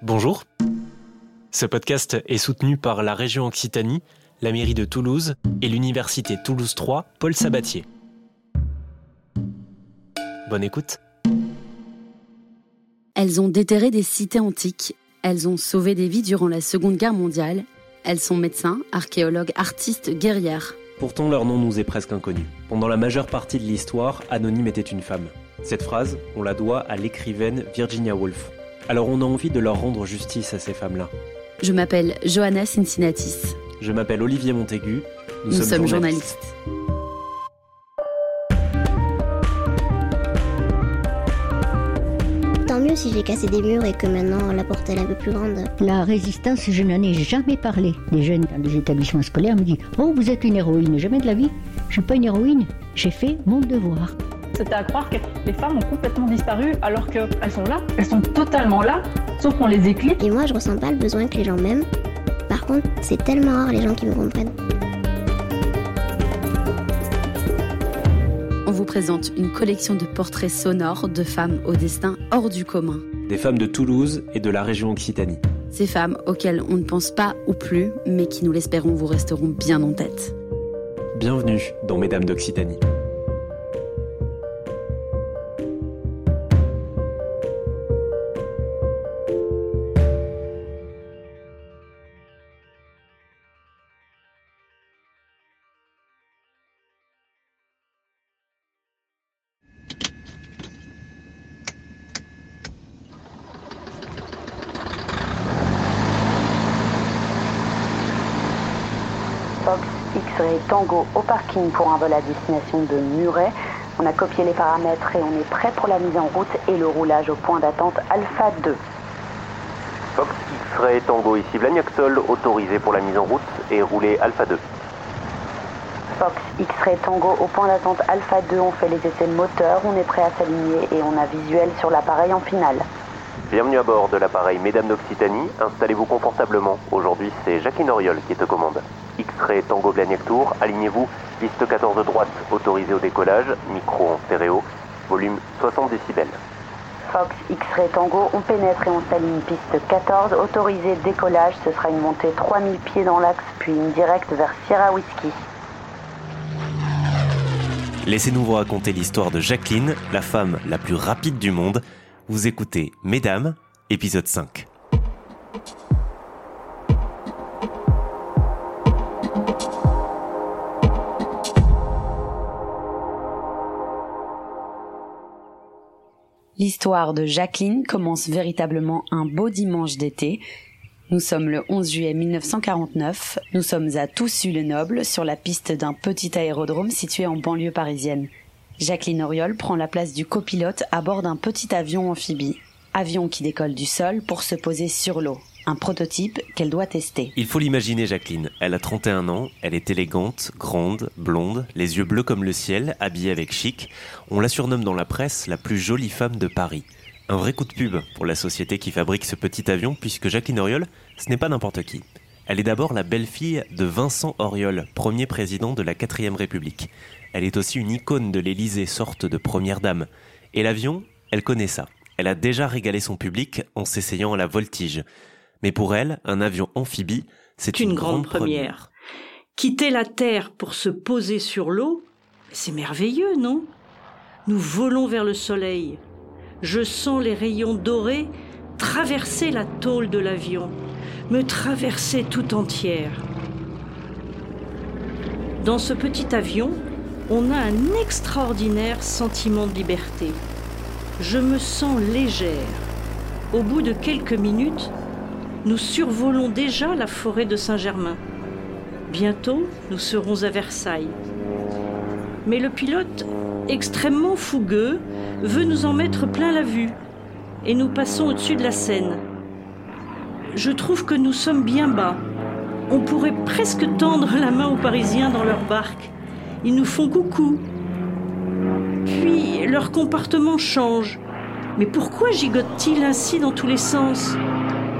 Bonjour. Ce podcast est soutenu par la région Occitanie, la mairie de Toulouse et l'université Toulouse 3 Paul Sabatier. Bonne écoute. Elles ont déterré des cités antiques, elles ont sauvé des vies durant la Seconde Guerre mondiale, elles sont médecins, archéologues, artistes, guerrières. Pourtant, leur nom nous est presque inconnu. Pendant la majeure partie de l'histoire, Anonyme était une femme. Cette phrase, on la doit à l'écrivaine Virginia Woolf. Alors on a envie de leur rendre justice à ces femmes-là. Je m'appelle Johanna Cincinnatis. Je m'appelle Olivier Montaigu. Nous, sommes, journalistes. Tant mieux si j'ai cassé des murs et que maintenant la porte est un peu plus grande. La résistance, je n'en ai jamais parlé. Les jeunes dans les établissements scolaires me disent Oh, vous êtes une héroïne. Jamais de la vie. Je suis pas une héroïne. J'ai fait mon devoir. C'était à croire que les femmes ont complètement disparu alors qu'elles sont là. Elles sont totalement là, sauf qu'on les éclipse. Et moi, je ressens pas le besoin que les gens m'aiment. Par contre, c'est tellement rare les gens qui me comprennent. On vous présente une collection de portraits sonores de femmes au destin hors du commun. Des femmes de Toulouse et de la région Occitanie. Ces femmes auxquelles on ne pense pas ou plus, mais qui, nous l'espérons, vous resteront bien en tête. Bienvenue dans Mesdames d'Occitanie. Tango au parking pour un vol à destination de Muret. On a copié les paramètres et on est prêt pour la mise en route et le roulage au point d'attente Alpha 2. Fox X-Ray Tango ici Blagnac-Sol, autorisé pour la mise en route et roulé Alpha 2. Fox X-Ray Tango au point d'attente Alpha 2, on fait les essais de moteur, on est prêt à s'aligner et on a visuel sur l'appareil en finale. Bienvenue à bord de l'appareil Mesdames d'Occitanie, installez-vous confortablement. Aujourd'hui, c'est Jacqueline Oriol qui est aux commandes. X-Ray Tango Blagnac Tour, alignez-vous, piste 14 droite, autorisé au décollage, micro en stéréo, volume 60 décibels. Fox X-Ray Tango, on pénètre et on s'aligne piste 14, autorisé décollage, ce sera une montée 3000 pieds dans l'axe, puis une directe vers Sierra Whiskey. Laissez-nous vous raconter l'histoire de Jacqueline, la femme la plus rapide du monde. Vous écoutez Mesdames, épisode 5. L'histoire de Jacqueline commence véritablement un beau dimanche d'été. Nous sommes le 11 juillet 1949. Nous sommes à Toussus-le-Noble, sur la piste d'un petit aérodrome situé en banlieue parisienne. Jacqueline Auriol prend la place du copilote à bord d'un petit avion amphibie. Avion qui décolle du sol pour se poser sur l'eau. Un prototype qu'elle doit tester. Il faut l'imaginer, Jacqueline. Elle a 31 ans, elle est élégante, grande, blonde, les yeux bleus comme le ciel, habillée avec chic. On la surnomme dans la presse la plus jolie femme de Paris. Un vrai coup de pub pour la société qui fabrique ce petit avion, puisque Jacqueline Auriol, ce n'est pas n'importe qui. Elle est d'abord la belle-fille de Vincent Auriol, premier président de la 4ème République. Elle est aussi une icône de l'Élysée, sorte de première dame. Et l'avion, elle connaît ça. Elle a déjà régalé son public en s'essayant à la voltige. Mais pour elle, un avion amphibie, c'est une, grande, première. Quitter la Terre pour se poser sur l'eau, c'est merveilleux, non? Nous volons vers le soleil. Je sens les rayons dorés traverser la tôle de l'avion, me traverser tout entière. Dans ce petit avion, on a un extraordinaire sentiment de liberté. Je me sens légère. Au bout de quelques minutes, nous survolons déjà la forêt de Saint-Germain. Bientôt, nous serons à Versailles. Mais le pilote, extrêmement fougueux, veut nous en mettre plein la vue. Et nous passons au-dessus de la Seine. Je trouve que nous sommes bien bas. On pourrait presque tendre la main aux Parisiens dans leur barque. Ils nous font coucou. Puis leur comportement change. Mais pourquoi gigotent-ils ainsi dans tous les sens?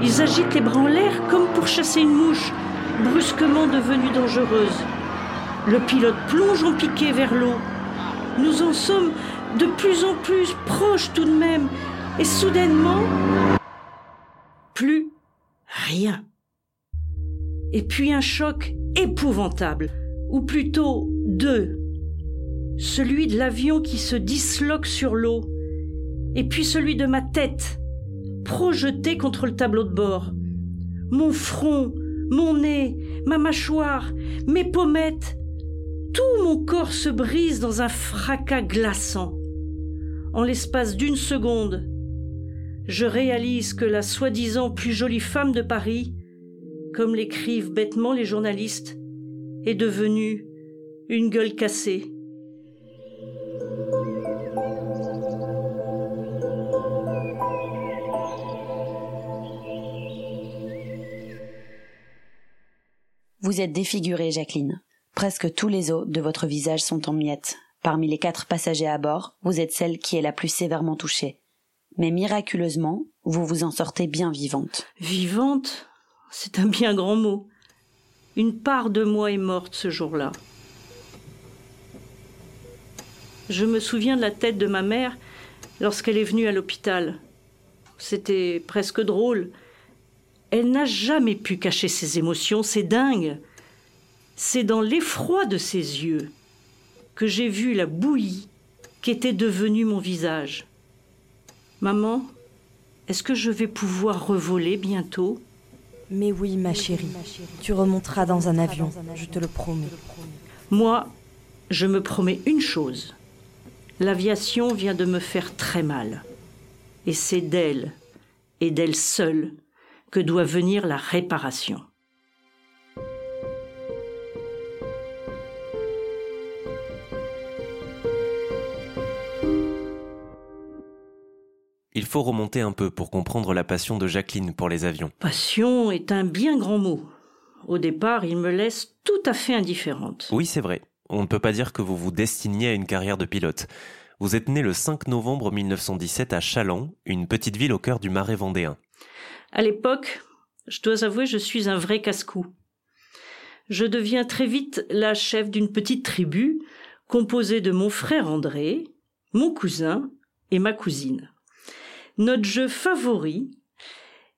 Ils agitent les bras en l'air comme pour chasser une mouche, brusquement devenue dangereuse. Le pilote plonge en piqué vers l'eau. Nous en sommes de plus en plus proches tout de même. Et soudainement, Plus rien. Et puis un choc épouvantable, ou plutôt deux. Celui de l'avion qui se disloque sur l'eau, et puis celui de ma tête, projetée contre le tableau de bord. Mon front, mon nez, ma mâchoire, mes pommettes, tout mon corps se brise dans un fracas glaçant. En l'espace d'une seconde, je réalise que la soi-disant plus jolie femme de Paris, comme l'écrivent bêtement les journalistes, est devenue une gueule cassée. Vous êtes défigurée, Jacqueline. Presque tous les os de votre visage sont en miettes. Parmi les quatre passagers à bord, vous êtes celle qui est la plus sévèrement touchée. Mais miraculeusement, vous vous en sortez bien vivante. Vivante? C'est un bien grand mot. Une part de moi est morte ce jour-là. Je me souviens de la tête de ma mère lorsqu'elle est venue à l'hôpital. C'était presque drôle. Elle n'a jamais pu cacher ses émotions, c'est dingue. C'est dans l'effroi de ses yeux que j'ai vu la bouillie qu'était devenue mon visage. Maman, est-ce que je vais pouvoir revoler bientôt? Mais oui, ma chérie. Tu remonteras dans un avion, je te le promets. Moi, je me promets une chose. L'aviation vient de me faire très mal. Et c'est d'elle, et d'elle seule, que doit venir la réparation. Il faut remonter un peu pour comprendre la passion de Jacqueline pour les avions. Passion est un bien grand mot. Au départ, il me laisse tout à fait indifférente. Oui, c'est vrai. On ne peut pas dire que vous vous destiniez à une carrière de pilote. Vous êtes né le 5 novembre 1917 à Chaland, une petite ville au cœur du Marais vendéen. À l'époque, je dois avouer, je suis un vrai casse-cou. Je deviens très vite la chef d'une petite tribu composée de mon frère André, mon cousin et ma cousine. Notre jeu favori,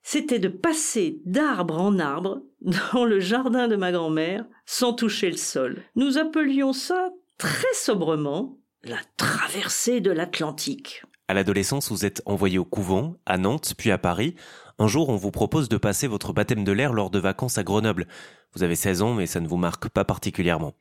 c'était de passer d'arbre en arbre dans le jardin de ma grand-mère sans toucher le sol. Nous appelions ça très sobrement la traversée de l'Atlantique. À l'adolescence, vous êtes envoyé au couvent, à Nantes, puis à Paris. Un jour, on vous propose de passer votre baptême de l'air lors de vacances à Grenoble. Vous avez 16 ans, mais ça ne vous marque pas particulièrement.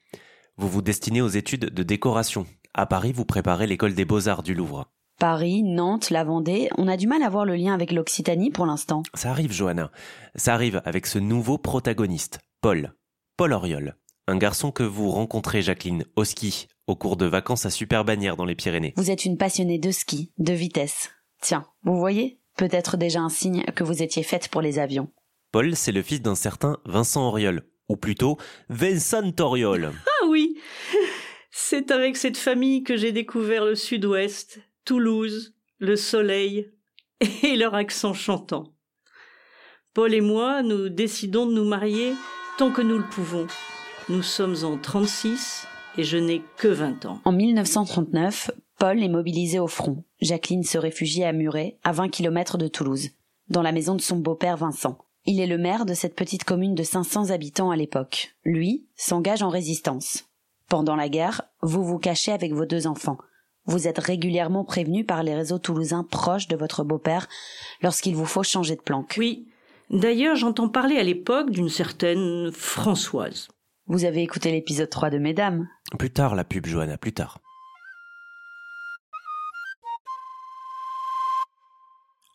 Vous vous destinez aux études de décoration. À Paris, vous préparez l'école des beaux-arts du Louvre. Paris, Nantes, la Vendée, on a du mal à voir le lien avec l'Occitanie pour l'instant. Ça arrive, Johanna. Ça arrive avec ce nouveau protagoniste, Paul. Paul Oriol. Un garçon que vous rencontrez, Jacqueline, au ski, au cours de vacances à Superbannière dans les Pyrénées. Vous êtes une passionnée de ski, de vitesse. Tiens, vous voyez Peut-être déjà un signe que vous étiez faite pour les avions. Paul, c'est le fils d'un certain Vincent Auriol, ou plutôt Vincent Auriol. Ah oui C'est avec cette famille que j'ai découvert le sud-ouest, Toulouse, le soleil et leur accent chantant. Paul et moi, nous décidons de nous marier tant que nous le pouvons. Nous sommes en 36 et je n'ai que 20 ans. En 1939, Paul est mobilisé au front. Jacqueline se réfugie à Muret, à 20 km de Toulouse, dans la maison de son beau-père Vincent. Il est le maire de cette petite commune de 500 habitants à l'époque. Lui s'engage en résistance. Pendant la guerre, vous vous cachez avec vos deux enfants. Vous êtes régulièrement prévenu par les réseaux toulousains proches de votre beau-père lorsqu'il vous faut changer de planque. Oui. D'ailleurs, j'entends parler à l'époque d'une certaine Françoise. Vous avez écouté l'épisode 3 de Mesdames Plus tard la pub, Johanna, plus tard.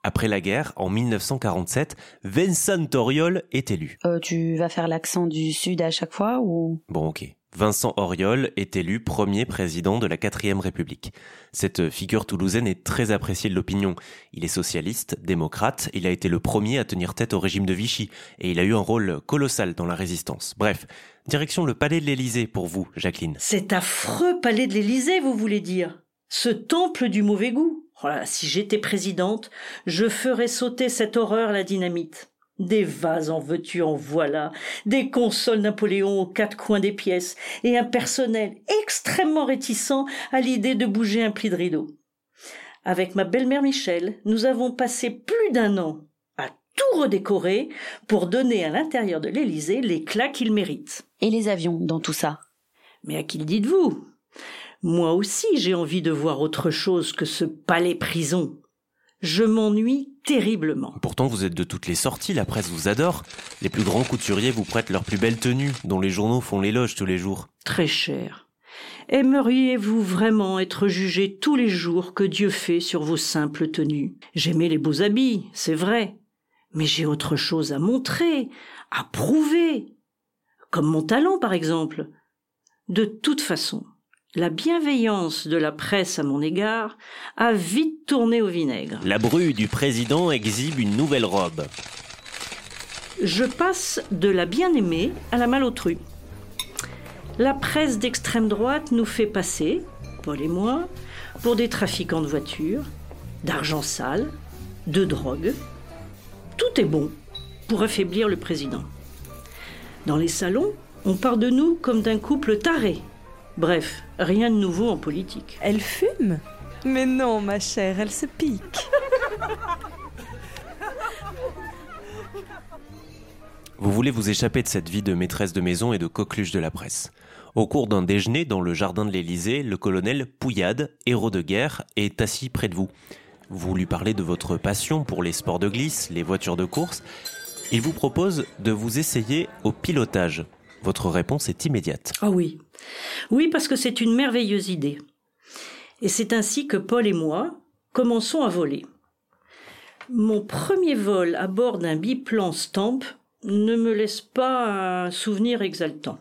Après la guerre, en 1947, Vincent Auriol est élu. euh, Tu vas faire l'accent du sud à chaque fois ou? Bon, ok. Vincent Auriol est élu premier président de la quatrième République. Cette figure toulousaine est très appréciée de l'opinion. Il est socialiste, démocrate, il a été le premier à tenir tête au régime de Vichy, et il a eu un rôle colossal dans la résistance. Bref, direction le palais de l'Élysée pour vous, Jacqueline. Cet affreux palais de l'Élysée, vous voulez dire? Ce temple du mauvais goût? Oh si j'étais présidente, je ferais sauter cette horreur la dynamite. Des vases en veux-tu en voilà, des consoles Napoléon aux quatre coins des pièces, et un personnel extrêmement réticent à l'idée de bouger un pli de rideau. Avec ma belle-mère Michel, nous avons passé plus d'un an à tout redécorer pour donner à l'intérieur de l'Élysée l'éclat qu'il mérite. Et les avions dans tout ça? Mais à qui le dites-vous? Moi aussi j'ai envie de voir autre chose que ce palais-prison. Je m'ennuie terriblement. Pourtant, vous êtes de toutes les sorties, la presse vous adore. Les plus grands couturiers vous prêtent leurs plus belles tenues, dont les journaux font l'éloge tous les jours. Très cher. Aimeriez-vous vraiment être jugé tous les jours que Dieu fait sur vos simples tenues? J'aimais les beaux habits, c'est vrai. Mais j'ai autre chose à montrer, à prouver. Comme mon talent, par exemple. De toute façon, la bienveillance de la presse à mon égard a vite tourné au vinaigre. La bru du président exhibe une nouvelle robe. Je passe de la bien-aimée à la malautrue. La presse d'extrême droite nous fait passer, Paul et moi, pour des trafiquants de voitures, d'argent sale, de drogue. Tout est bon pour affaiblir le président. Dans les salons, on part de nous comme d'un couple taré. Bref, rien de nouveau en politique. Elle fume? Mais non, ma chère, elle se pique. Vous voulez vous échapper de cette vie de maîtresse de maison et de coqueluche de la presse. Au cours d'un déjeuner dans le jardin de l'Élysée, le colonel Pouillade, héros de guerre, est assis près de vous. Vous lui parlez de votre passion pour les sports de glisse, les voitures de course. Il vous propose de vous essayer au pilotage. Votre réponse est immédiate. Ah oui. Oui, parce que c'est une merveilleuse idée. Et c'est ainsi que Paul et moi commençons à voler. Mon premier vol à bord d'un biplan Stamp ne me laisse pas un souvenir exaltant.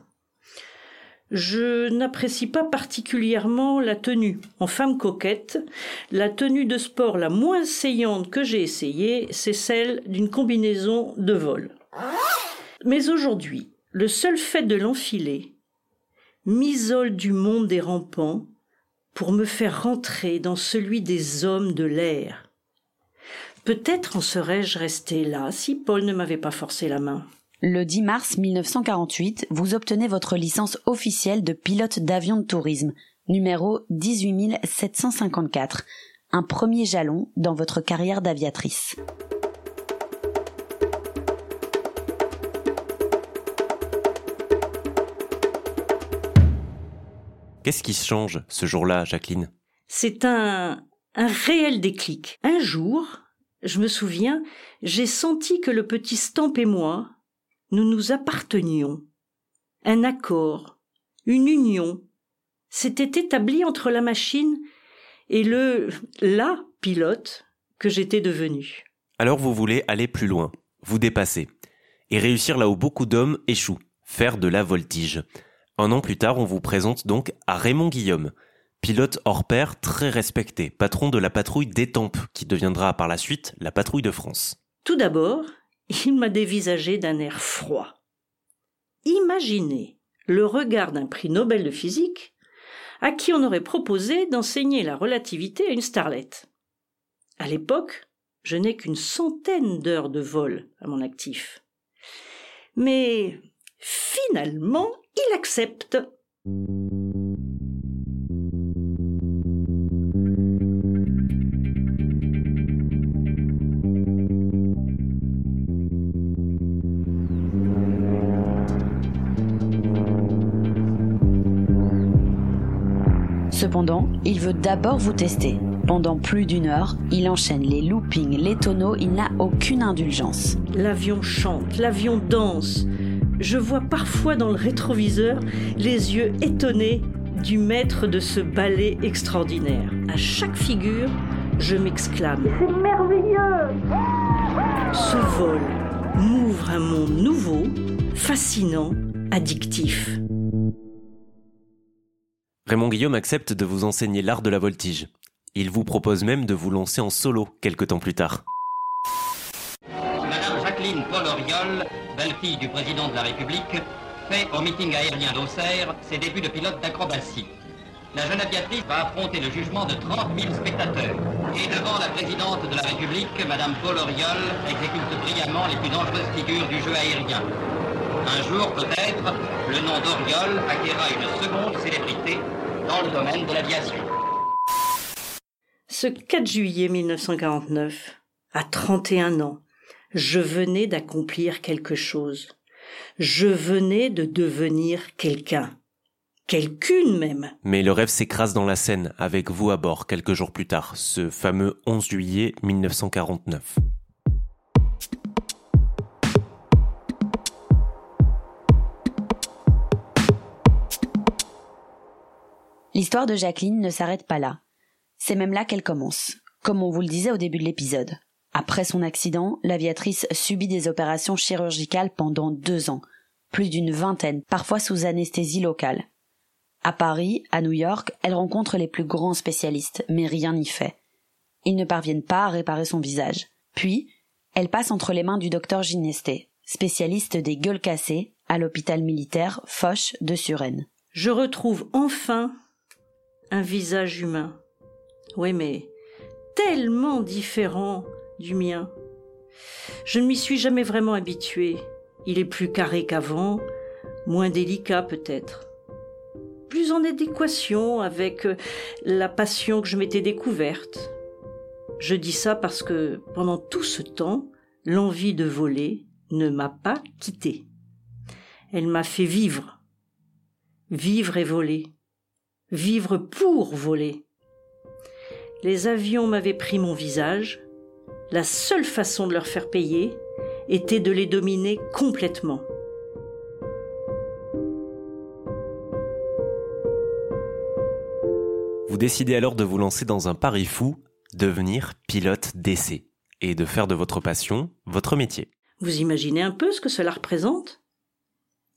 Je n'apprécie pas particulièrement la tenue. En femme coquette, la tenue de sport la moins saillante que j'ai essayée, c'est celle d'une combinaison de vol. Mais aujourd'hui, le seul fait de l'enfiler m'isole du monde des rampants pour me faire rentrer dans celui des hommes de l'air. Peut-être en serais-je resté là si Paul ne m'avait pas forcé la main. Le 10 mars 1948, vous obtenez votre licence officielle de pilote d'avion de tourisme, numéro 18754, un premier jalon dans votre carrière d'aviatrice. Qu'est-ce qui se change ce jour-là, Jacqueline? C'est un, un réel déclic. Un jour, je me souviens, j'ai senti que le petit Stamp et moi, nous nous appartenions. Un accord, une union, s'était établi entre la machine et le la pilote que j'étais devenu. Alors vous voulez aller plus loin, vous dépasser, et réussir là où beaucoup d'hommes échouent, faire de la voltige. Un an plus tard, on vous présente donc à Raymond Guillaume, pilote hors pair très respecté, patron de la patrouille d'Étampes, qui deviendra par la suite la patrouille de France. Tout d'abord, il m'a dévisagé d'un air froid. Imaginez le regard d'un prix Nobel de physique à qui on aurait proposé d'enseigner la relativité à une starlette. À l'époque, je n'ai qu'une centaine d'heures de vol à mon actif. Mais finalement, il accepte. Cependant, il veut d'abord vous tester. Pendant plus d'une heure, il enchaîne les loopings, les tonneaux, il n'a aucune indulgence. L'avion chante, l'avion danse. Je vois parfois dans le rétroviseur les yeux étonnés du maître de ce ballet extraordinaire. À chaque figure, je m'exclame. C'est merveilleux Ce vol m'ouvre un monde nouveau, fascinant, addictif. Raymond Guillaume accepte de vous enseigner l'art de la voltige. Il vous propose même de vous lancer en solo quelque temps plus tard. Madame Jacqueline Paul Auriol, belle-fille du président de la République, fait au meeting aérien d'Auxerre ses débuts de pilote d'acrobatie. La jeune aviatrice va affronter le jugement de 30 000 spectateurs. Et devant la présidente de la République, Madame Paul Auriol exécute brillamment les plus dangereuses figures du jeu aérien. Un jour, peut-être, le nom d'Auriol acquérera une seconde célébrité dans le domaine de l'aviation. Ce 4 juillet 1949, à 31 ans, Je venais d'accomplir quelque chose. Je venais de devenir quelqu'un. Quelqu'une même. Mais le rêve s'écrase dans la Seine avec vous à bord quelques jours plus tard, ce fameux 11 juillet 1949. L'histoire de Jacqueline ne s'arrête pas là. C'est même là qu'elle commence, comme on vous le disait au début de l'épisode. Après son accident, l'aviatrice subit des opérations chirurgicales pendant deux ans, plus d'une vingtaine, parfois sous anesthésie locale. À Paris, à New York, elle rencontre les plus grands spécialistes, mais rien n'y fait. Ils ne parviennent pas à réparer son visage. Puis, elle passe entre les mains du docteur Ginesté, spécialiste des gueules cassées, à l'hôpital militaire Foch de Suresnes. Je retrouve enfin un visage humain. Oui, mais tellement différent du mien. Je ne m'y suis jamais vraiment habituée. Il est plus carré qu'avant, moins délicat peut-être. Plus en adéquation avec euh, la passion que je m'étais découverte. Je dis ça parce que pendant tout ce temps, l'envie de voler ne m'a pas quittée. Elle m'a fait vivre. Vivre et voler. Vivre pour voler. Les avions m'avaient pris mon visage, la seule façon de leur faire payer était de les dominer complètement. Vous décidez alors de vous lancer dans un pari fou, devenir pilote d'essai, et de faire de votre passion votre métier. Vous imaginez un peu ce que cela représente?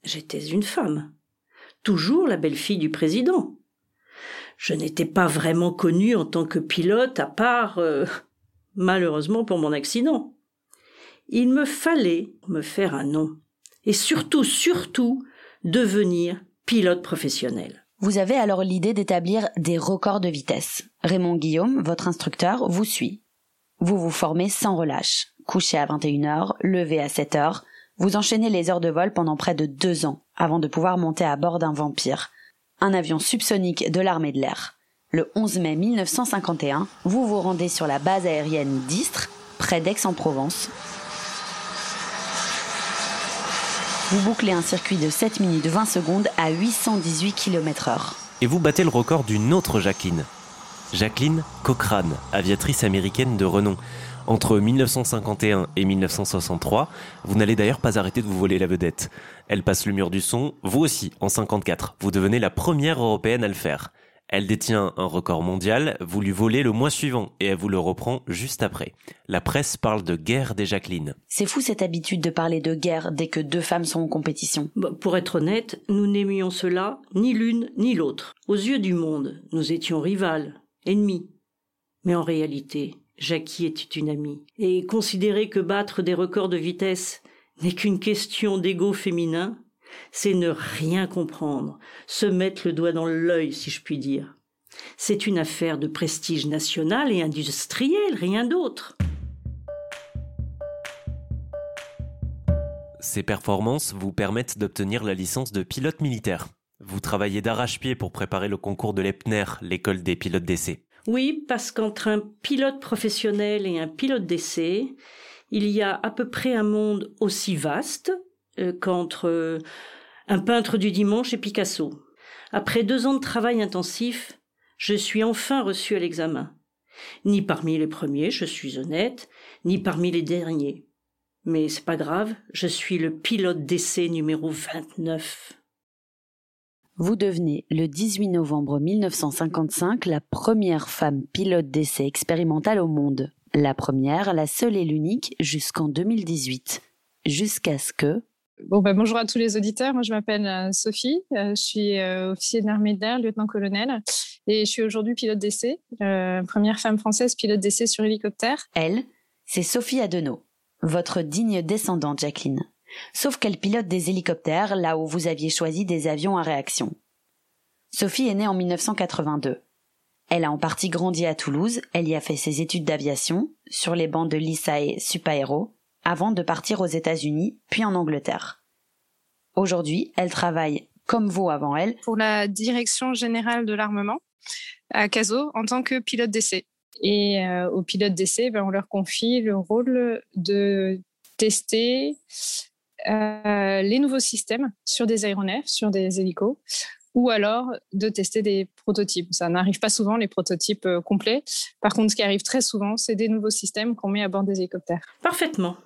J'étais une femme, toujours la belle-fille du président. Je n'étais pas vraiment connue en tant que pilote, à part euh, malheureusement pour mon accident. Il me fallait me faire un nom. Et surtout, surtout, devenir pilote professionnel. Vous avez alors l'idée d'établir des records de vitesse. Raymond Guillaume, votre instructeur, vous suit. Vous vous formez sans relâche. Couché à 21h, levé à 7h, vous enchaînez les heures de vol pendant près de deux ans avant de pouvoir monter à bord d'un Vampire, un avion subsonique de l'armée de l'air. Le 11 mai 1951, vous vous rendez sur la base aérienne d'Istres, près d'Aix-en-Provence. Vous bouclez un circuit de 7 minutes 20 secondes à 818 km heure. Et vous battez le record d'une autre Jacqueline. Jacqueline Cochrane, aviatrice américaine de renom. Entre 1951 et 1963, vous n'allez d'ailleurs pas arrêter de vous voler la vedette. Elle passe le mur du son, vous aussi, en 54. Vous devenez la première européenne à le faire. Elle détient un record mondial, vous lui volez le mois suivant et elle vous le reprend juste après. La presse parle de guerre des Jacqueline. C'est fou cette habitude de parler de guerre dès que deux femmes sont en compétition. Bah, pour être honnête, nous n'aimions cela ni l'une ni l'autre. Aux yeux du monde, nous étions rivales, ennemis. Mais en réalité, Jackie était une amie. Et considérer que battre des records de vitesse n'est qu'une question d'ego féminin, c'est ne rien comprendre, se mettre le doigt dans l'œil, si je puis dire. C'est une affaire de prestige national et industriel, rien d'autre. Ces performances vous permettent d'obtenir la licence de pilote militaire. Vous travaillez d'arrache-pied pour préparer le concours de l'EPNER, l'école des pilotes d'essai. Oui, parce qu'entre un pilote professionnel et un pilote d'essai, il y a à peu près un monde aussi vaste qu'entre euh, un peintre du dimanche et Picasso. Après deux ans de travail intensif, je suis enfin reçu à l'examen. Ni parmi les premiers, je suis honnête, ni parmi les derniers. Mais c'est pas grave, je suis le pilote d'essai numéro 29. Vous devenez le 18 novembre 1955 la première femme pilote d'essai expérimentale au monde. La première, la seule et l'unique jusqu'en 2018. Jusqu'à ce que, Bah, bonjour à tous les auditeurs. Moi, je m'appelle euh, Sophie. Euh, je suis euh, officier de l'armée d'air, lieutenant-colonel. Et je suis aujourd'hui pilote d'essai, première femme française pilote d'essai sur hélicoptère. Elle, c'est Sophie Adenau, votre digne descendante, Jacqueline. Sauf qu'elle pilote des hélicoptères là où vous aviez choisi des avions à réaction. Sophie est née en 1982. Elle a en partie grandi à Toulouse, elle y a fait ses études d'aviation, sur les bancs de l'ISAE Supaéro, avant de partir aux États-Unis, puis en Angleterre. Aujourd'hui, elle travaille, comme vous avant elle, pour la direction générale de l'armement à Caso en tant que pilote d'essai. Et euh, aux pilotes d'essai, ben, on leur confie le rôle de tester euh, les nouveaux systèmes sur des aéronefs, sur des hélicos, ou alors de tester des prototypes. Ça n'arrive pas souvent, les prototypes euh, complets. Par contre, ce qui arrive très souvent, c'est des nouveaux systèmes qu'on met à bord des hélicoptères. Parfaitement.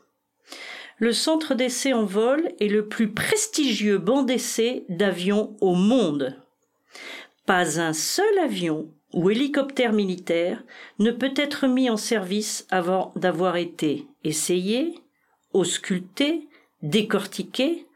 Le centre d'essai en vol est le plus prestigieux banc d'essai d'avions au monde. Pas un seul avion ou hélicoptère militaire ne peut être mis en service avant d'avoir été essayé, ausculté, décortiqué,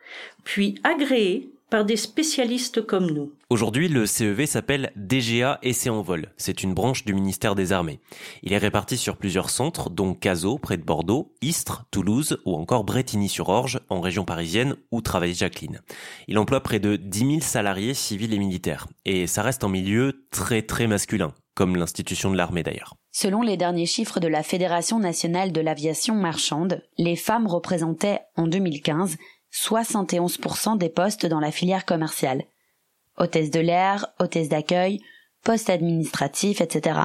puis agréé par des spécialistes comme nous. Aujourd'hui, le CEV s'appelle DGA Essai en vol. C'est une branche du ministère des Armées. Il est réparti sur plusieurs centres, dont Cazaux, près de Bordeaux, Istres, Toulouse ou encore Bretigny-sur-Orge, en région parisienne, où travaille Jacqueline. Il emploie près de 10 000 salariés civils et militaires. Et ça reste en milieu très très masculin, comme l'institution de l'armée d'ailleurs. Selon les derniers chiffres de la Fédération nationale de l'aviation marchande, les femmes représentaient en 2015 71% des postes dans la filière commerciale. Hôtesse de l'air, hôtesse d'accueil, poste administratif, etc.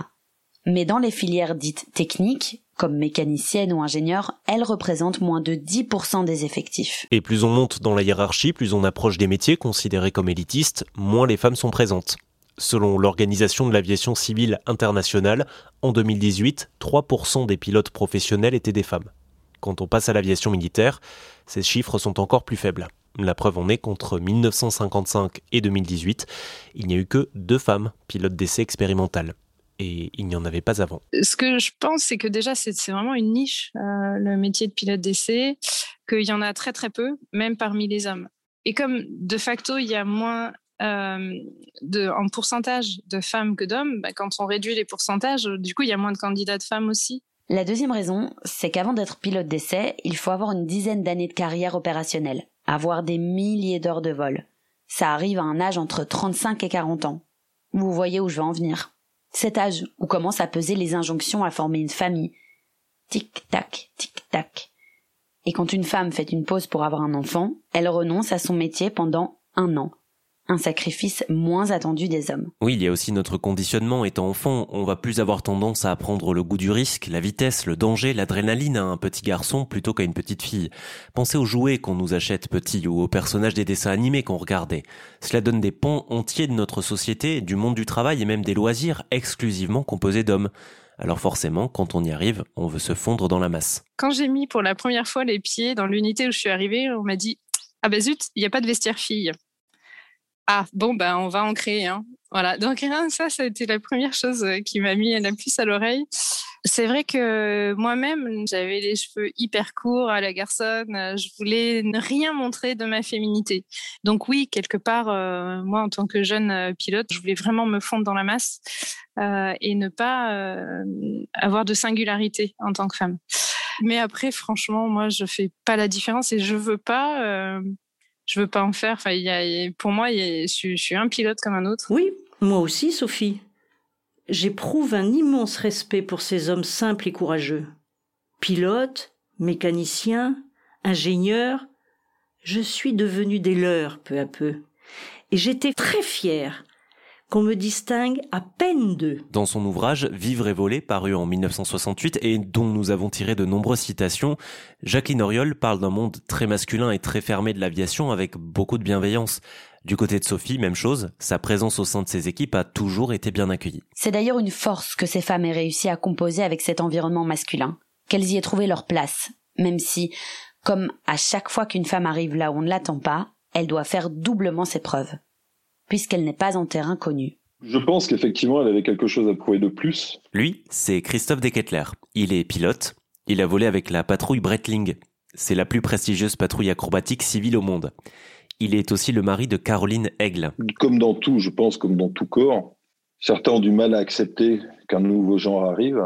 Mais dans les filières dites techniques, comme mécanicienne ou ingénieure, elles représentent moins de 10% des effectifs. Et plus on monte dans la hiérarchie, plus on approche des métiers considérés comme élitistes, moins les femmes sont présentes. Selon l'Organisation de l'aviation civile internationale, en 2018, 3% des pilotes professionnels étaient des femmes. Quand on passe à l'aviation militaire, ces chiffres sont encore plus faibles. La preuve en est qu'entre 1955 et 2018, il n'y a eu que deux femmes pilotes d'essai expérimentales. Et il n'y en avait pas avant. Ce que je pense, c'est que déjà, c'est vraiment une niche, euh, le métier de pilote d'essai, qu'il y en a très très peu, même parmi les hommes. Et comme de facto, il y a moins euh, en pourcentage de femmes que d'hommes, bah, quand on réduit les pourcentages, du coup, il y a moins de candidats de femmes aussi. La deuxième raison, c'est qu'avant d'être pilote d'essai, il faut avoir une dizaine d'années de carrière opérationnelle, avoir des milliers d'heures de vol. Ça arrive à un âge entre 35 et 40 ans. Vous voyez où je veux en venir. Cet âge où commencent à peser les injonctions à former une famille. Tic-tac, tic-tac. Et quand une femme fait une pause pour avoir un enfant, elle renonce à son métier pendant un an un sacrifice moins attendu des hommes. Oui, il y a aussi notre conditionnement. Étant enfant, on va plus avoir tendance à apprendre le goût du risque, la vitesse, le danger, l'adrénaline à un petit garçon plutôt qu'à une petite fille. Pensez aux jouets qu'on nous achète petits ou aux personnages des dessins animés qu'on regardait. Cela donne des pans entiers de notre société, du monde du travail et même des loisirs exclusivement composés d'hommes. Alors forcément, quand on y arrive, on veut se fondre dans la masse. Quand j'ai mis pour la première fois les pieds dans l'unité où je suis arrivée, on m'a dit ah ben zut, il n'y a pas de vestiaire fille. Ah, bon, ben, on va en créer. Voilà. Donc, ça, ça a été la première chose euh, qui m'a mis la puce à l'oreille. C'est vrai que moi-même, j'avais les cheveux hyper courts à la garçonne. Euh, je voulais ne rien montrer de ma féminité. Donc oui, quelque part, euh, moi, en tant que jeune pilote, je voulais vraiment me fondre dans la masse et ne pas avoir de singularité en tant que femme. Mais après, franchement, moi, je fais pas la différence et je veux pas je veux pas en faire. Enfin, pour moi, je, suis un pilote comme un autre. Oui, moi aussi, Sophie. J'éprouve un immense respect pour ces hommes simples et courageux. Pilotes, mécaniciens, ingénieurs, je suis devenu des leurs peu à peu. Et j'étais très fière qu'on me distingue à peine d'eux. Dans son ouvrage Vivre et voler, paru en 1968 et dont nous avons tiré de nombreuses citations, Jacqueline Oriol parle d'un monde très masculin et très fermé de l'aviation avec beaucoup de bienveillance. Du côté de Sophie, même chose, sa présence au sein de ses équipes a toujours été bien accueillie. C'est d'ailleurs une force que ces femmes aient réussi à composer avec cet environnement masculin, qu'elles y aient trouvé leur place, même si, comme à chaque fois qu'une femme arrive là où on ne l'attend pas, elle doit faire doublement ses preuves puisqu'elle n'est pas en terrain connu. Je pense qu'effectivement, elle avait quelque chose à prouver de plus. Lui, c'est Christophe Dekettler. Il est pilote. Il a volé avec la patrouille Breitling. C'est la plus prestigieuse patrouille acrobatique civile au monde. Il est aussi le mari de Caroline Aigle. Comme dans tout, je pense, comme dans tout corps, certains ont du mal à accepter qu'un nouveau genre arrive.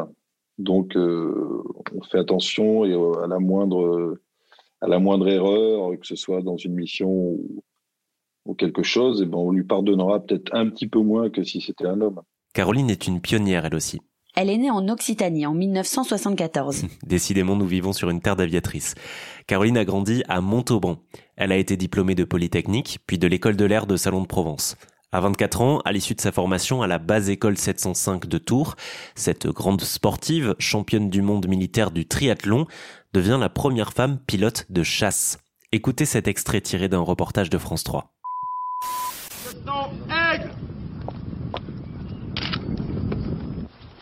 Donc, euh, on fait attention et euh, à la moindre, à la moindre erreur, que ce soit dans une mission ou ou quelque chose, et eh ben on lui pardonnera peut-être un petit peu moins que si c'était un homme. Caroline est une pionnière, elle aussi. Elle est née en Occitanie en 1974. Décidément, nous vivons sur une terre d'aviatrice. Caroline a grandi à Montauban. Elle a été diplômée de Polytechnique, puis de l'école de l'air de Salon de Provence. À 24 ans, à l'issue de sa formation à la base école 705 de Tours, cette grande sportive, championne du monde militaire du triathlon, devient la première femme pilote de chasse. Écoutez cet extrait tiré d'un reportage de France 3.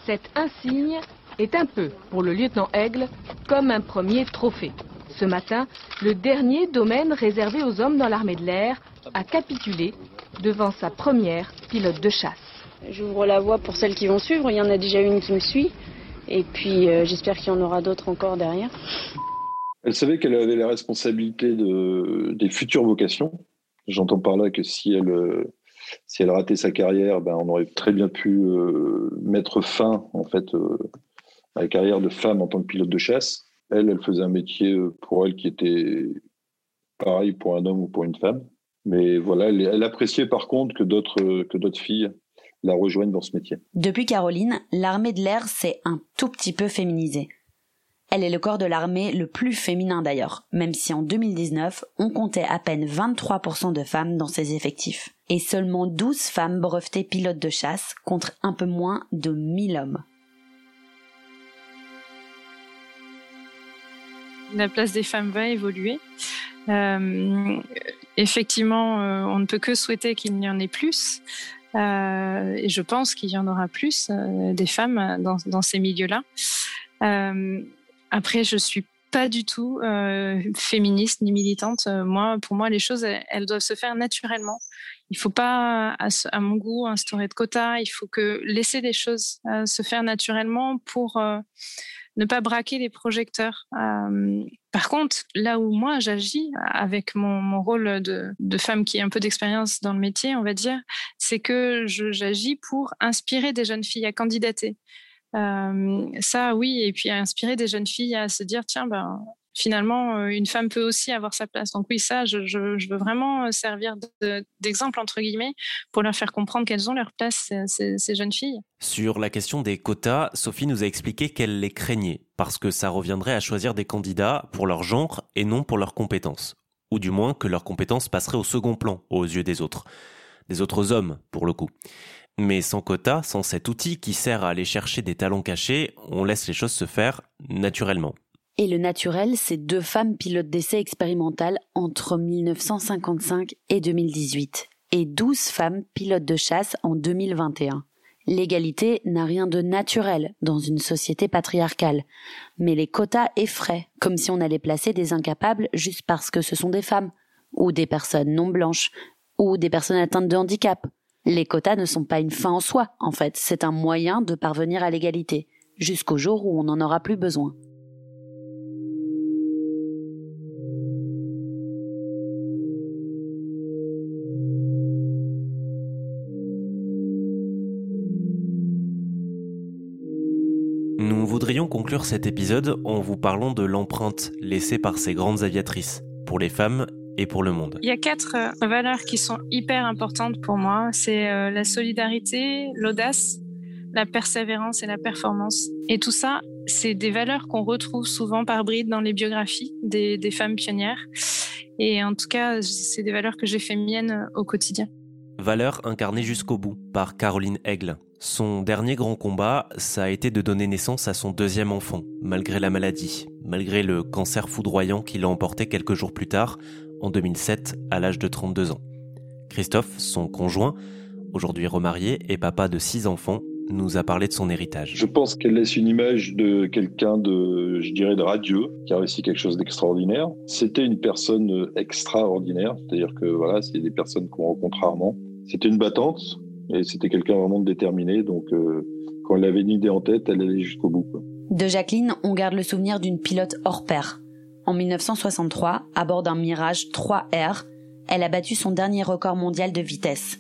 Cet insigne est un peu, pour le lieutenant Aigle, comme un premier trophée. Ce matin, le dernier domaine réservé aux hommes dans l'armée de l'air a capitulé devant sa première pilote de chasse. J'ouvre la voie pour celles qui vont suivre. Il y en a déjà une qui me suit. Et puis euh, j'espère qu'il y en aura d'autres encore derrière. Elle savait qu'elle avait la responsabilité de, des futures vocations. J'entends par là que si elle, euh, si elle ratait sa carrière, ben, on aurait très bien pu euh, mettre fin en fait, à la carrière de femme en tant que pilote de chasse. Elle, elle faisait un métier pour elle qui était pareil pour un homme ou pour une femme. Mais voilà, elle, elle appréciait par contre que d'autres que d'autres filles la rejoignent dans ce métier. Depuis Caroline, l'armée de l'air s'est un tout petit peu féminisée. Elle est le corps de l'armée le plus féminin d'ailleurs, même si en 2019, on comptait à peine 23% de femmes dans ses effectifs. Et seulement 12 femmes brevetées pilotes de chasse contre un peu moins de 1000 hommes. La place des femmes va évoluer. Euh, effectivement, euh, on ne peut que souhaiter qu'il y en ait plus. Euh, et je pense qu'il y en aura plus des femmes dans, ces milieux-là. Après, je suis pas du tout euh, féministe ni militante. Moi, pour moi, les choses, elles, doivent se faire naturellement. Il faut pas, à, mon goût, instaurer de quotas. Il faut que laisser les choses euh, se faire naturellement pour euh, ne pas braquer les projecteurs. Euh, par contre, là où moi j'agis avec mon, mon rôle de, de, femme qui a un peu d'expérience dans le métier, on va dire, c'est que j'agis pour inspirer des jeunes filles à candidater. Euh, ça, oui, et puis inspirer des jeunes filles à se dire, tiens, ben, finalement, euh, une femme peut aussi avoir sa place. Donc oui, ça, je, veux vraiment servir d'exemple, de, entre guillemets, pour leur faire comprendre qu'elles ont leur place, ces, ces, jeunes filles. Sur la question des quotas, Sophie nous a expliqué qu'elle les craignait, parce que ça reviendrait à choisir des candidats pour leur genre et non pour leurs compétences. Ou du moins que leurs compétences passeraient au second plan, aux yeux des autres. Des autres hommes, pour le coup. Mais sans quota, sans cet outil qui sert à aller chercher des talents cachés, on laisse les choses se faire naturellement. Et le naturel, c'est deux femmes pilotes d'essai expérimentales entre 1955 et 2018, et 12 femmes pilotes de chasse en 2021. L'égalité n'a rien de naturel dans une société patriarcale, mais les quotas effraient, comme si on allait placer des incapables juste parce que ce sont des femmes, ou des personnes non blanches, ou des personnes atteintes de handicap. Les quotas ne sont pas une fin en soi, en fait, c'est un moyen de parvenir à l'égalité, jusqu'au jour où on n'en aura plus besoin. Nous voudrions conclure cet épisode en vous parlant de l'empreinte laissée par ces grandes aviatrices, pour les femmes et pour le monde. Il y a quatre euh, valeurs qui sont hyper importantes pour moi. C'est euh, la solidarité, l'audace, la persévérance et la performance. Et tout ça, c'est des valeurs qu'on retrouve souvent par bride dans les biographies des, des femmes pionnières. Et en tout cas, c'est des valeurs que j'ai fait miennes au quotidien. Valeurs incarnées jusqu'au bout par Caroline Aigle. Son dernier grand combat, ça a été de donner naissance à son deuxième enfant, malgré la maladie, malgré le cancer foudroyant qui l'a emporté quelques jours plus tard, en 2007, à l'âge de 32 ans. Christophe, son conjoint, aujourd'hui remarié et papa de six enfants, nous a parlé de son héritage. Je pense qu'elle laisse une image de quelqu'un de, je dirais, de radieux, qui a réussi quelque chose d'extraordinaire. C'était une personne extraordinaire, c'est-à-dire que voilà, c'est des personnes qu'on rencontre rarement. C'était une battante et c'était quelqu'un vraiment de déterminé. Donc, euh, quand elle avait une idée en tête, elle allait jusqu'au bout. Quoi. De Jacqueline, on garde le souvenir d'une pilote hors pair. En 1963, à bord d'un Mirage 3R, elle a battu son dernier record mondial de vitesse.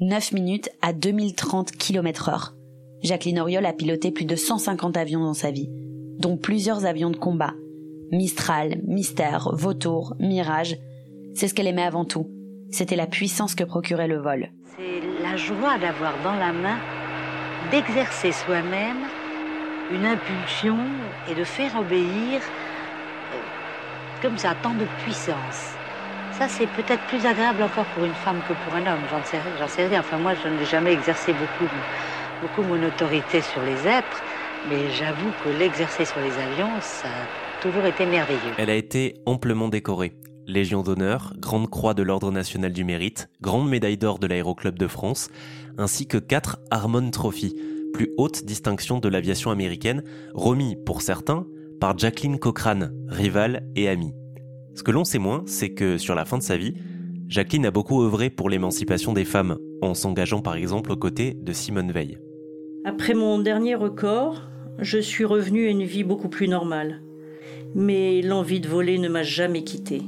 9 minutes à 2030 km heure. Jacqueline Auriol a piloté plus de 150 avions dans sa vie, dont plusieurs avions de combat. Mistral, Mystère, Vautour, Mirage. C'est ce qu'elle aimait avant tout. C'était la puissance que procurait le vol. C'est la joie d'avoir dans la main, d'exercer soi-même une impulsion et de faire obéir comme ça, tant de puissance. Ça, c'est peut-être plus agréable encore pour une femme que pour un homme, j'en sais, j'en sais rien. Enfin, moi, je n'ai jamais exercé beaucoup, beaucoup mon autorité sur les êtres, mais j'avoue que l'exercer sur les avions, ça, toujours été merveilleux. Elle a été amplement décorée. Légion d'honneur, Grande Croix de l'Ordre national du mérite, Grande médaille d'or de l'Aéroclub de France, ainsi que quatre Harmon Trophy, plus haute distinction de l'aviation américaine, remis pour certains par Jacqueline Cochrane, rivale et amie. Ce que l'on sait moins, c'est que sur la fin de sa vie, Jacqueline a beaucoup œuvré pour l'émancipation des femmes, en s'engageant par exemple aux côtés de Simone Veil. Après mon dernier record, je suis revenue à une vie beaucoup plus normale. Mais l'envie de voler ne m'a jamais quittée.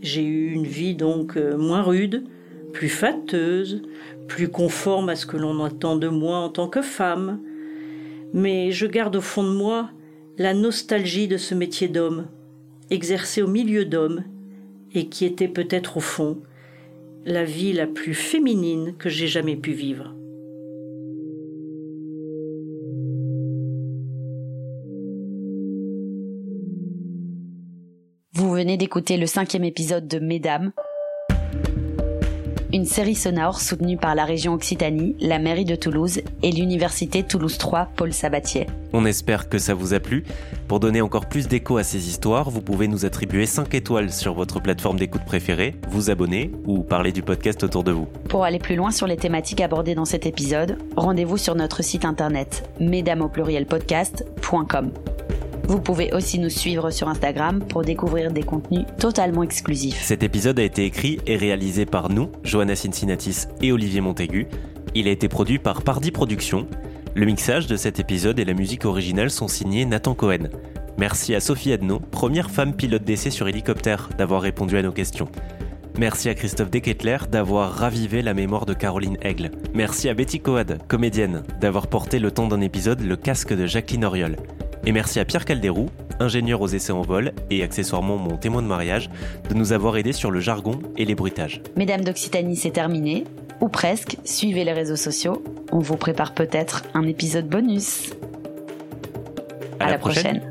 J'ai eu une vie donc euh, moins rude, plus fâteuse, plus conforme à ce que l'on attend de moi en tant que femme. Mais je garde au fond de moi la nostalgie de ce métier d'homme, exercé au milieu d'hommes, et qui était peut-être au fond la vie la plus féminine que j'ai jamais pu vivre. Vous venez d'écouter le cinquième épisode de Mesdames, une série sonore soutenue par la région Occitanie, la mairie de Toulouse et l'université Toulouse 3 Paul Sabatier. On espère que ça vous a plu. Pour donner encore plus d'écho à ces histoires, vous pouvez nous attribuer 5 étoiles sur votre plateforme d'écoute préférée, vous abonner ou parler du podcast autour de vous. Pour aller plus loin sur les thématiques abordées dans cet épisode, rendez-vous sur notre site internet mesdames au pluriel podcast.com. Vous pouvez aussi nous suivre sur Instagram pour découvrir des contenus totalement exclusifs. Cet épisode a été écrit et réalisé par nous, Johanna Cincinnatis et Olivier Montaigu. Il a été produit par Pardi Productions. Le mixage de cet épisode et la musique originale sont signés Nathan Cohen. Merci à Sophie Adno, première femme pilote d'essai sur hélicoptère, d'avoir répondu à nos questions. Merci à Christophe Dekettler d'avoir ravivé la mémoire de Caroline Aigle. Merci à Betty Coad, comédienne, d'avoir porté le temps d'un épisode le casque de Jacqueline Oriol. Et merci à Pierre Calderou, ingénieur aux essais en vol et accessoirement mon témoin de mariage, de nous avoir aidés sur le jargon et les bruitages. Mesdames d'Occitanie, c'est terminé, ou presque. Suivez les réseaux sociaux. On vous prépare peut-être un épisode bonus. À, la, prochaine.